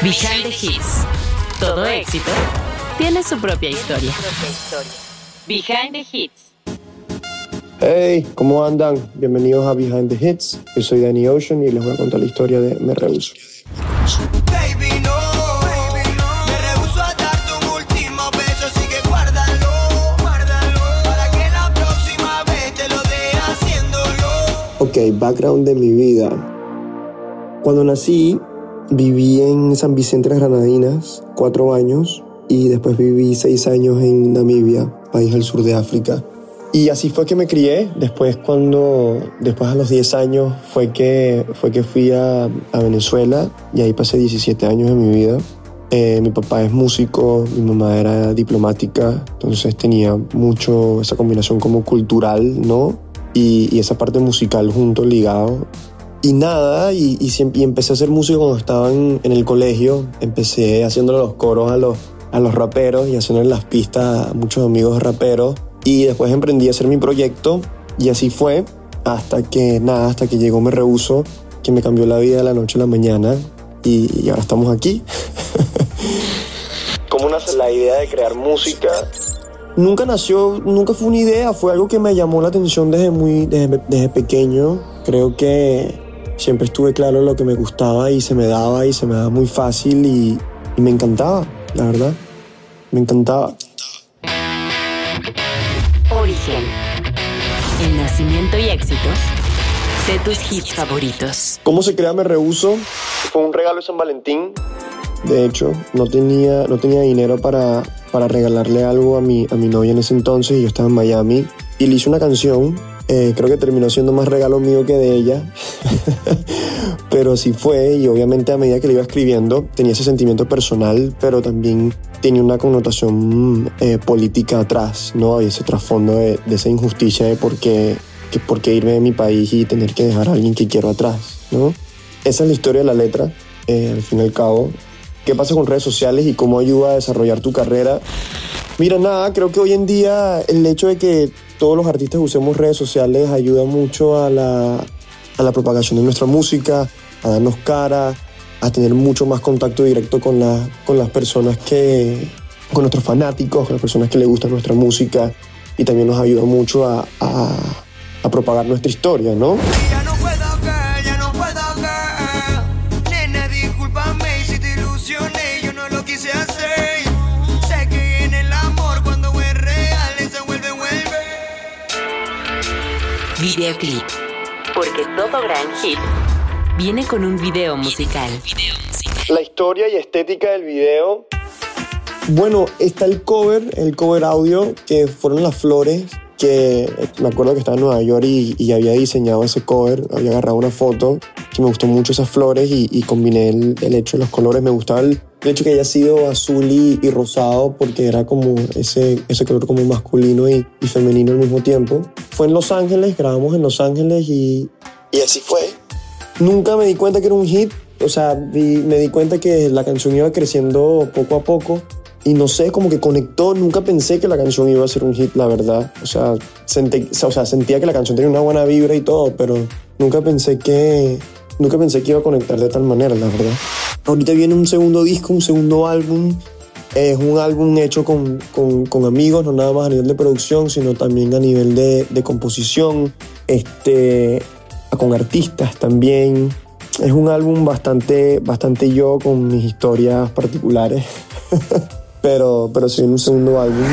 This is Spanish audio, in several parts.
Behind the Hits. Todo éxito tiene su propia historia. Behind the Hits. Hey, ¿cómo andan? Bienvenidos a Behind the Hits. Yo soy Danny Ocean y les voy a contar la historia de Me Rehuso. Baby, no, baby, no. Me rehuso a darte un último beso, así que guárdalo, guárdalo. Para que la próxima vez te lo dé haciéndolo. Ok, background de mi vida. Cuando nací, viví en San Vicente las Granadinas, cuatro años, y después viví seis años en Namibia, país al sur de África. Y así fue que me crié. Después, cuando, después a los 10 años, fue que, fue que fui a, a Venezuela y ahí pasé 17 años de mi vida. Eh, mi papá es músico, mi mamá era diplomática, entonces tenía mucho esa combinación como cultural, ¿no? Y, y esa parte musical junto, ligado. Y nada, y, y, siempre, y empecé a hacer música cuando estaba en, en el colegio. Empecé haciéndole los coros a los, a los raperos y haciéndole las pistas a muchos amigos raperos. Y después emprendí a hacer mi proyecto y así fue hasta que nada, hasta que llegó Me Rehuso, que me cambió la vida de la noche a la mañana y, y ahora estamos aquí. ¿Cómo nace la idea de crear música? Nunca nació, nunca fue una idea, fue algo que me llamó la atención desde muy, desde, desde pequeño. Creo que siempre estuve claro lo que me gustaba y se me daba y se me daba muy fácil y, y me encantaba, la verdad. Me encantaba. Origen. El nacimiento y éxito de tus hits favoritos. ¿Cómo se crea Me Rehuso? Fue un regalo de San Valentín. De hecho, no tenía, no tenía dinero para, para regalarle algo a mi, a mi novia en ese entonces y yo estaba en Miami. Y le hice una canción. Eh, creo que terminó siendo más regalo mío que de ella. pero sí fue y obviamente a medida que le iba escribiendo tenía ese sentimiento personal, pero también tenía una connotación eh, política atrás, ¿no? Había ese trasfondo de, esa injusticia de por qué, que por qué irme de mi país y tener que dejar a alguien que quiero atrás, ¿no? Esa es la historia de la letra, eh, al fin y al cabo. ¿Qué pasa con redes sociales y cómo ayuda a desarrollar tu carrera? Mira, nada, creo que hoy en día el hecho de que todos los artistas usemos redes sociales ayuda mucho a la, a la propagación de nuestra música, a darnos cara, a tener mucho más contacto directo con, la, con las personas que, con nuestros fanáticos, con las personas que les gusta nuestra música y también nos ayuda mucho a, a, a propagar nuestra historia, ¿no? Videoclip. Porque todo gran hit viene con un video musical. La historia y estética del video. Bueno, está el cover, el cover audio, que fueron las flores, que me acuerdo que estaba en Nueva York y, y había diseñado ese cover, había agarrado una foto, que me gustó mucho esas flores y, y combiné el, el hecho de los colores, me gustaba el, el hecho que haya sido azul y, y rosado, porque era como ese, ese color como masculino y, y femenino al mismo tiempo. Fue en Los Ángeles, grabamos en Los Ángeles y, y así fue. Nunca me di cuenta que era un hit, o sea, vi- me di cuenta que la canción iba creciendo poco a poco y no sé, como que conectó, nunca pensé que la canción iba a ser un hit, la verdad. O sea, sentí- o sea, sentía que la canción tenía una buena vibra y todo, pero nunca pensé que nunca pensé que iba a conectar de tal manera, la verdad. Ahorita viene un segundo disco, un segundo álbum. Es un álbum hecho con, con- amigos, no nada más a nivel de producción, sino también a nivel de, de composición, este, con artistas también. Es un álbum bastante, bastante yo con mis historias particulares. pero, pero sí, un segundo álbum.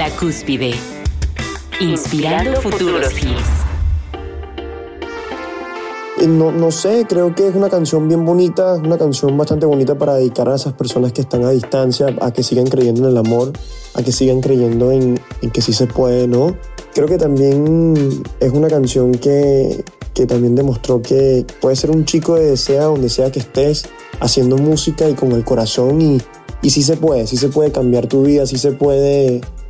La cúspide. Inspirando futuros hits. Eh, No, no sé, creo que es una canción bien bonita, una canción bastante bonita para dedicar a esas personas que están a distancia, a que sigan creyendo en el amor, a que sigan creyendo en, que sí se puede, ¿no? Creo que también es una canción que, que también demostró que puedes ser un chico de sea donde sea que estés, haciendo música y con el corazón y, y sí se puede, sí se puede cambiar tu vida, sí se puede,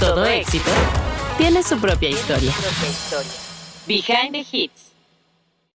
Todo éxito tiene su propia historia. Behind the Hits.